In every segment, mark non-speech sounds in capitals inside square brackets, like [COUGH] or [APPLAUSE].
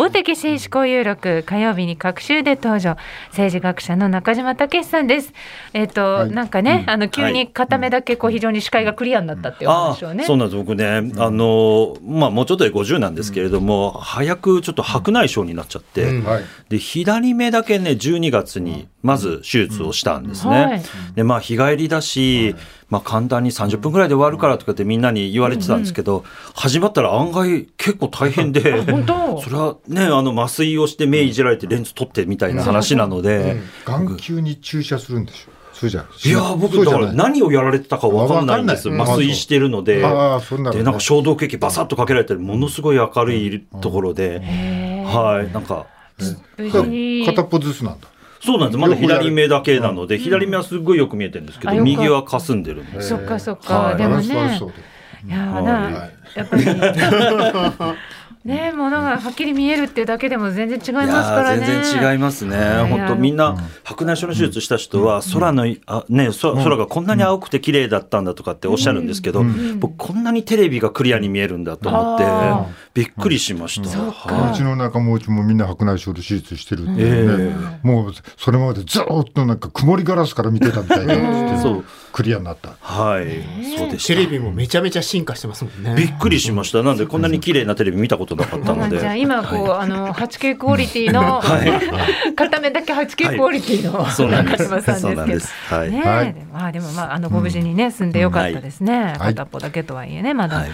大竹紳士交友録火曜日に各週で登場。政治学者の中島武さんです。えっ、ー、と、はい、なんかね、うん、あの急に片目だけこう非常に視界がクリアになったっていう話をね、そうなんです。僕ねあのまあもうちょっとで50なんですけれども、うん、早くちょっと白内障になっちゃって、うん。はい、で左目だけね12月にまず手術をしたんですね、はい、でまあ日帰りだし、まあ、簡単に30分ぐらいで終わるからとかってみんなに言われてたんですけど、うん。うん、始まったら案外結構大変で、それはね、あの麻酔をして目いじられてレンズ取ってみたいな話なので。眼球に注射するんでしょ？そうじゃいや僕だから何をやられてたか分かんないんです麻酔してるので。でなんか消毒液バサッとかけられてものすごい明るいところで、はい。なんか片っぽずつなんだ。そうなんです。まだ左目だけなので、左目はすごいよく見えてるんですけど、右は霞んでるんで。そっかそっか、でもね。いやな、やっぱり [LAUGHS] ねものがはっきり見えるっていうだけでも全然違いますからね。全然違いますね。本当みんな白内障の手術した人は空の、あね空空がこんなに青くて綺麗だったんだとかっておっしゃるんですけど、僕こんなにテレビがクリアに見えるんだと思ってびっくりしました。うちの仲間うちもみんな白内障で手術してるんで、ね、もうそれまでずっとなんか曇りガラスから見てたみたいなそうクリアになった。はい、そうでテレビもめちゃめちゃ進化してますもんね。びっくりしました。なんでこんなに綺麗なテレビ見たことなかったので。じゃあ今こう、はい、あの 8K [LAUGHS] クオリティの、はい、片目だけ 8K クオリティの、はい、中島さんですけど。ね、はい、まあでもまああのご無事にね、住んでよかったですね。片っぽだけとはいえねまだ。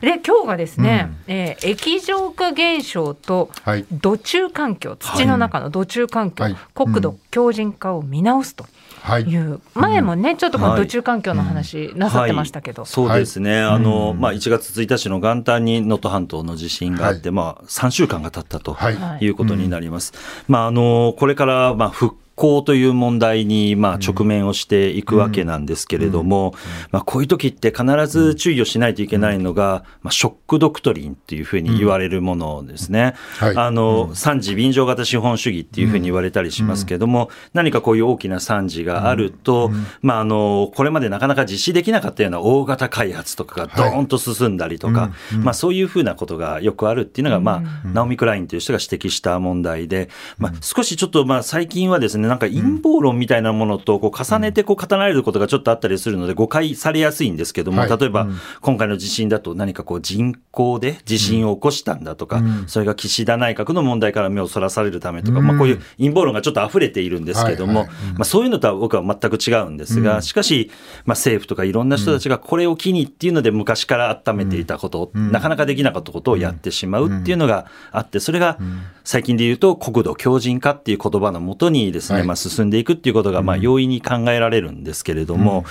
で今日がですね、うん、えー、液状化現象と土中環境、土の中の土中環境、国土強靭化を見直すと。はい、いう。前もね、ちょっとこの土中環境の話なさってましたけど、はい、そうですね、あのまあ、1月1日の元旦に能登半島の地震があって、まあ、3週間が経ったということになります。まあ、あのこれからまあ復興という問題にまあ直面をしていくわけなんですけれども、まあ、こういう時って必ず注意をしないといけないのが、まあ、ショックドクトリンっていうふうに言われるものですね。あの三次便乗型資本主義っていうふうに言われたりしますけれども、何かこういう大きな惨事があると、まあ、あのこれまでなかなか実施できなかったような大型開発とかがどーンと進んだりとか、まあ、そういうふうなことがよくあるっていうのが、まあ、ナオミ・クラインという人が指摘した問題で、まあ、少しちょっとまあ最近はですねなんか陰謀論みたいなものとこう重ねてこう語られることがちょっとあったりするので誤解されやすいんですけども、例えば今回の地震だと何かこう人口で地震を起こしたんだとか、それが岸田内閣の問題から目をそらされるためとか、まあ、こういう陰謀論がちょっと溢れているんですけども、まあ、そういうのとは僕は全く違うんですが、しかし、まあ、政府とかいろんな人たちがこれを機にっていうので昔から温めていたこと、なかなかできなかったことをやってしまうっていうのがあってそれが最近で言うと国土強靭化っていう言葉のもとにですね、まあ、進んでいくっていうことがまあ容易に考えられるんですけれども、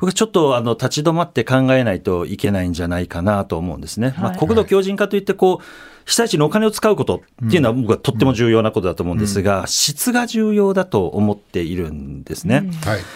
僕はちょっとあの立ち止まって考えないといけないんじゃないかなと思うんですね。まあ、国土強靭化といってこう被災地にお金を使うことっていうのは僕はとっても重要なことだと思うんですが、質が重要だと思っているんですね。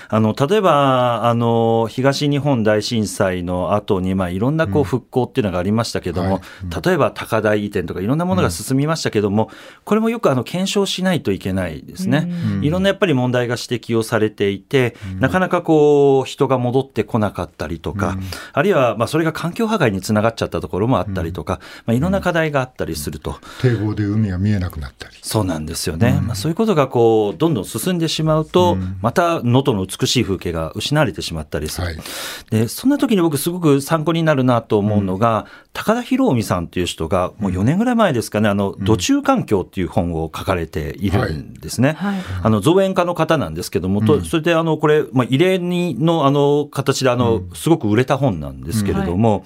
あの例えばあの東日本大震災の後にまあいろんなこう復興っていうのがありましたけども、例えば高台移転とかいろんなものが進みましたけども、これもよくあの検証しないといけないですね。いろんなやっぱり問題が指摘をされていて、なかなかこう人が戻ってこなかったりとか、あるいはまあそれが環境破壊につながっちゃったところもあったりとか、まあいろんな課題があったりたりすると。堤防で海が見えなくなったり。そうなんですよね。うん、まあ、そういうことがこう、どんどん進んでしまうと、うん、また能登の美しい風景が失われてしまったりする。はい、で、そんな時に僕すごく参考になるなと思うのが、高田博臣さんという人が、もう4年ぐらい前ですかね、あの、土中環境っていう本を書かれているんですね。はい、あの、造園家の方なんですけども、とそれであの、これ、まあ、異例にのあの、形であの、すごく売れた本なんですけれども、はい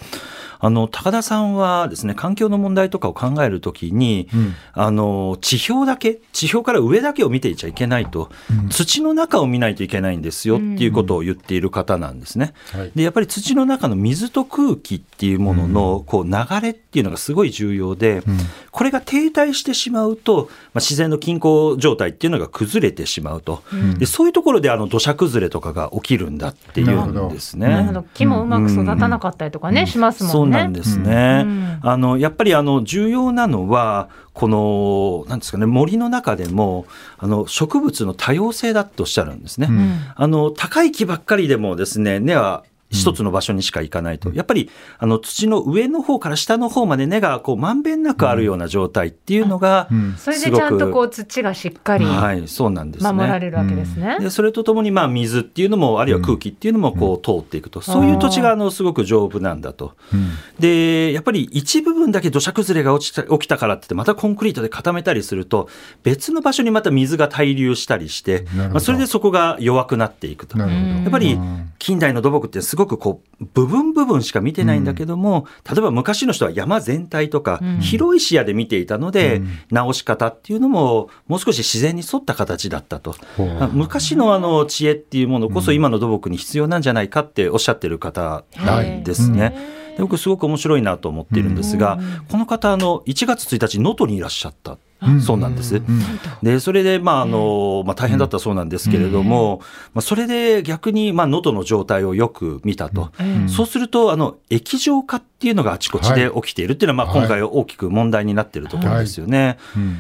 あの高田さんはですね環境の問題とかを考えるときに、うん、あの地表だけ地表から上だけを見ていちゃいけないと、うん、土の中を見ないといけないんですよっていうことを言っている方なんですね。うん、でやっぱり土の中の水と空気っていうもののこう流れっていうのがすごい重要で、これが停滞してしまうと、まあ、自然の均衡状態っていうのが崩れてしまうと、でそういうところであの土砂崩れとかが起きるんだっていうんですね。木もうまく育たなかったりとかね、しますもんね。そうなんですね。あのやっぱりあの重要なのはこのなんですかね森の中でもあの植物の多様性だとおっしゃるんですね。うん、あの高い木ばっかりでもですね根は一つの場所にしか行かないと、やっぱりあの土の上の方から下の方まで根がこうまんべんなくあるような状態っていうのが、それでちゃんとこう土がしっかりはいそうなんです、ね、守られるわけですね。でそれとともにまあ水っていうのもあるいは空気っていうのもこう通っていくと、そういう土地があのすごく丈夫なんだと。でやっぱり一部分だけ土砂崩れが落ちた起きたからってまたコンクリートで固めたりすると別の場所にまた水が滞留したりして、まあ、それでそこが弱くなっていくと。やっぱり近代の土木ってすごくこう部分部分しか見てないんだけども、うん、例えば昔の人は山全体とか、広い視野で見ていたので、うん、直し方っていうのももう少し自然に沿った形だったと、昔のあの知恵っていうものこそ今の土木に必要なんじゃないかっておっしゃってる方なんですね。僕すごく面白いなと思っているんですが、この方あの1月1日能登にいらっしゃった。そうなんです。で、それで、まあ、あの、まあ、大変だったそうなんですけれども、まあ、それで逆に、まあ、能登の状態をよく見たと。そうすると、あの、液状化っていうのがあちこちで起きているっていうのは、まあ、今回大きく問題になっているところですよね。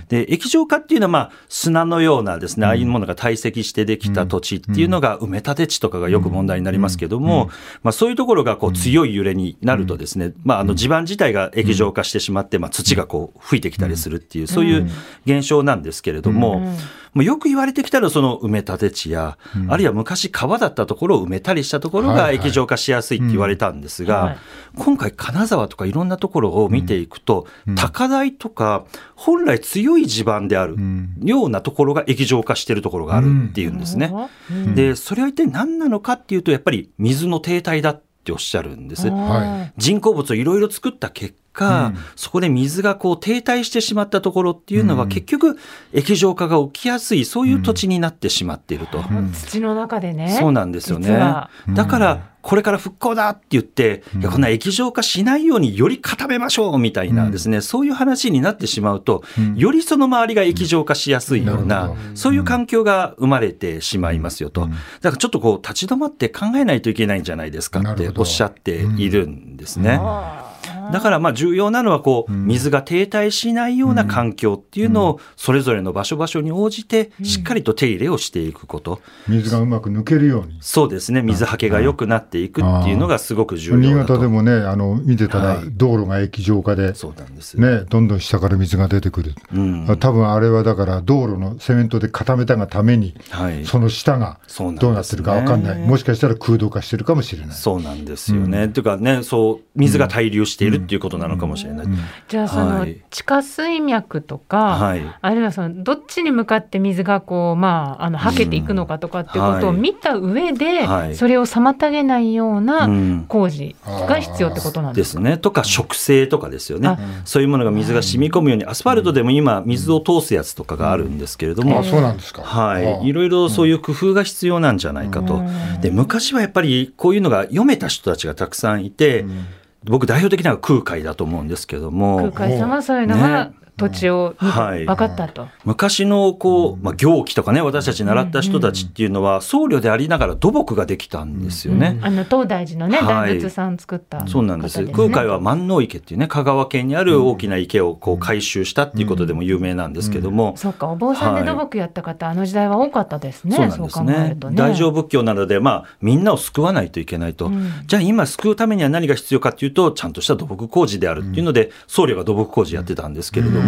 で、液状化っていうのは、まあ、砂のようなですね、ああいうものが堆積してできた土地っていうのが、埋め立て地とかがよく問題になりますけども、まあ、そういうところが、こう、強い揺れになるとですね、まあ、あの、地盤自体が液状化してしまって、まあ、土がこう、吹いてきたりするっていう、そういう現象なんですけれども、もうよく言われてきたらその埋め立て地や、あるいは昔川だったところを埋めたりしたところが液状化しやすいって言われたんですが、今回金沢とかいろんなところを見ていくと、高台とか本来強い地盤であるようなところが液状化しているところがあるっていうんですね。で、それは一体何なのかっていうと、やっぱり水の停滞だっておっしゃるんです。人工物をいろいろ作った結果、うん、そこで水がこう停滞してしまったところっていうのは、結局液状化が起きやすいそういう土地になってしまっていると、うん、土の中でねそうなんですよね。だからこれから復興だって言って、いやこんな液状化しないようにより固めましょうみたいなですね、そういう話になってしまうと、よりその周りが液状化しやすいような、そういう環境が生まれてしまいますよと。だからちょっとこう立ち止まって考えないといけないんじゃないですかっておっしゃっているんですね。だからまあ重要なのはこう水が停滞しないような環境っていうのをそれぞれの場所場所に応じてしっかりと手入れをしていくこと。水がうまく抜けるように。そうですね。水はけが良くなっていくっていうのがすごく重要新潟でもね、あの見てたら道路が液状化で、そうなんです。ね、どんどん下から水が出てくる。うん、多分あれはだから道路のセメントで固めたがために、はい、その下がどうなってるかわかんない。もしかしたら空洞化してるかもしれない。そうなんですよね。っていうかね、そう水が滞留しているっていうことなのかもしれない。じゃあその地下水脈とか、はい、あるいはそのどっちに向かって水がこうまああのはけていくのかとかっていうことを見た上で、はい、それを妨げないような工事が必要ってことなんですか、ですね。とか植生とかですよね。そういうものが水が染み込むようにアスファルトでも今水を通すやつとかがあるんですけれども、そうなんですか。はい、いろいろそういう工夫が必要なんじゃないかと。で昔はやっぱりこういうのが読めた人たちがたくさんいて。僕代表的なのは空海だと思うんですけども。空海さんはそういうのが、ね、土地を分かったと、はい、昔のこう、まあ、行基とかね私たち習った人たちっていうのは、僧侶でありながら土木ができたんですよね、うん、あの東大寺のね、大仏さん作った、そうなんです、空海は万能池っていうね香川県にある大きな池をこう改修したっていうことでも有名なんですけども、そうかお坊さんで土木やった方、はい、あの時代は多かったですねそうなんですね、ね、大乗仏教なのでまあみんなを救わないといけないと、じゃあ今救うためには何が必要かっていうとちゃんとした土木工事であるっていうので、僧侶が土木工事やってたんですけれども、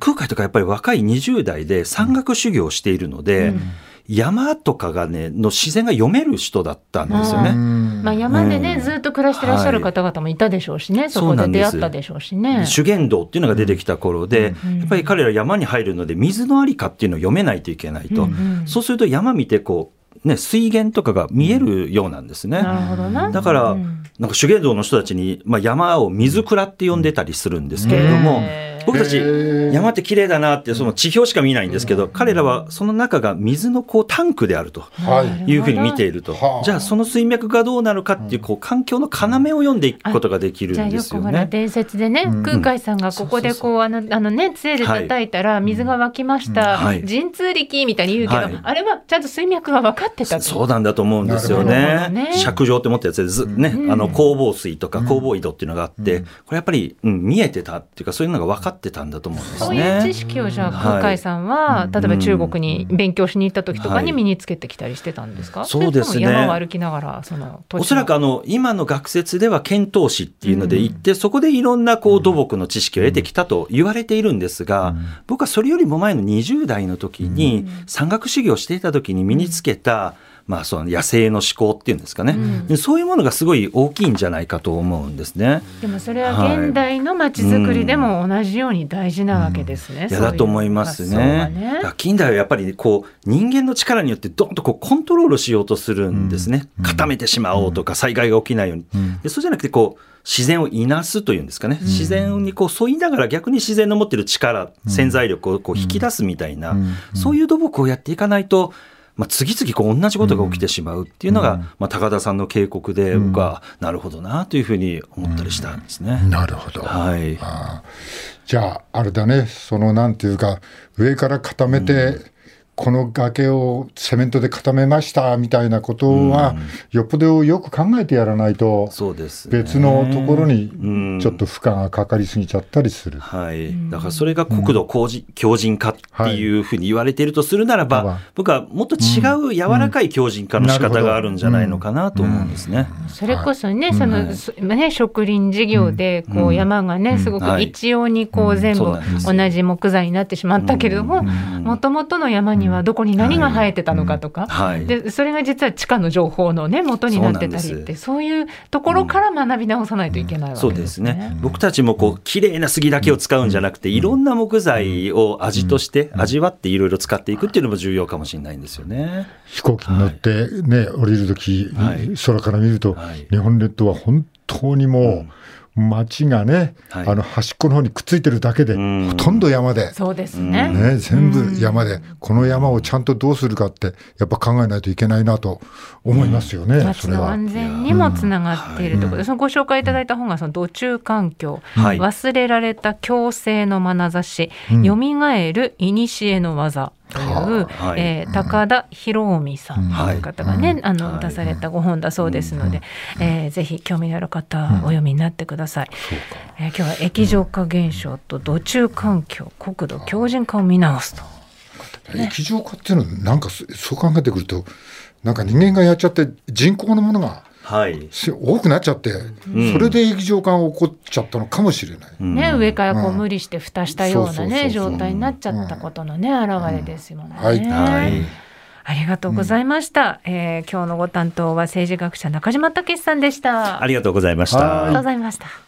空海とかやっぱり若い20代で山岳修行をしているので、うん。山とかがねの自然が読める人だったんですよね。まあ、山でね、うん、ずっと暮らしてらっしゃる方々もいたでしょうしね、はい、そこで出会ったでしょうしね。修験道っていうのが出てきた頃で、うん、やっぱり彼ら山に入るので水のありかっていうのを読めないといけないと、うん。うん、そうすると山見てこうね、水源とかが見えるようなんですね。なるほどな。だから、なんか修験道の人たちに、まあ、山を水蔵って呼んでたりするんですけれども、僕たち山って綺麗だなってその地表しか見ないんですけど、彼らはその中が水のこうタンクであるとい。うふうに見ていると、じゃあその水脈がどうなるかっていうこう環境の要を読んでいくことができるんですよね。伝説でね、空海さんがここでこうあのあのね杖で叩いたら水が湧きました、神通力みたいに言うけど、あれはちゃんと水脈が分かってたそうなんだと思うんですよね。尺状って思ったやつでず、ね、あの弘法水とか弘法井戸っていうのがあって、これやっぱり、うん、見えてたっていうかそういうのが分かっってたんだと思うんですね。そういう知識をじゃあ空海さんは、はい、例えば中国に勉強しに行った時とかに身につけてきたりしてたんですか、はい、そうですね。山を歩きながらそのおそらくあの今の学説では遣唐使っていうので行って、うん、そこでいろんなこう土木の知識を得てきたと言われているんですが、うん、僕はそれよりも前の20代の時に山岳修行していた時に身につけた、うんまあ、その野生の思考っていうんですかね、うん、そういうものがすごい大きいんじゃないかと思うんですね。でもそれは現代の街づくりでも同じように大事なわけですね。うん、いやだと思いますね。ね。近代はやっぱりこう人間の力によってどんとこうコントロールしようとするんですね。うん、固めてしまおうとか災害が起きないように。でそうじゃなくてこう自然をいなすというんですかね、自然にこう沿いながら逆に自然の持ってる力、潜在力をこう引き出すみたいな、そういう土木をやっていかないとまあ、次々こう同じことが起きてしまうっていうのが、うん、まあ、高田さんの警告で、僕はなるほどなというふうに思ったりしたんですね。うん、なるほど、はい、じゃああれだね。そのなんていうか上から固めて、この崖をセメントで固めましたみたいなことは、よっぽどよく考えてやらないと、別のところにちょっと負荷がかかりすぎちゃったりする。はい、だからそれが国土強靭化っていうふうに言われているとするならば、はい、僕はもっと違う柔らかい強靭化の仕方があるんじゃないのかなと思うんですね。それこそね、その、ね、植林事業でこう山がね、すごく一様にこう全部同じ木材になってしまったけれども、もともとの山にはどこに何が生えてたのかとか、はい。でそれが実は地下の情報のね元になってたりってそういうところから学び直さないといけないわけですね。うん、そうですね。僕たちもこう綺麗な杉だけを使うんじゃなくて、いろんな木材を味として味わっていろいろ使っていくっていうのも重要かもしれないんですよね。飛行機に乗ってね、降りる時、空から見ると、日本列島は本当にもう、町がね、はい、あの端っこの方にくっついてるだけで、ほとんど山で、そうですね。ね全部山で、この山をちゃんとどうするかって、やっぱ考えないといけないなと思いますよね、町の安全にもつながっているところ。で、そのご紹介いただいた本が、その土中環境、忘れられた共生の眼差し、よみがえる古の技。という、はい、えー、高田博臣さんという方がね、あの出されたご本だそうですので、えー、ぜひ興味のある方お読みになってください。えー、今日は液状化現象と土中環境国土強靭化を見直すと。ね、液状化っていうのはなんかそう考えてくるとなんか人間がやっちゃって人工のものがはい、多くなっちゃって、うん、それで液状化が起こっちゃったのかもしれない。ね、上からこう無理して蓋したようなね、状態になっちゃったことのね、表れですよね。はい、はい。ありがとうございました、うん、えー、今日のご担当は政治学者中島武さんでした。ありがとうございました。ありがとうございました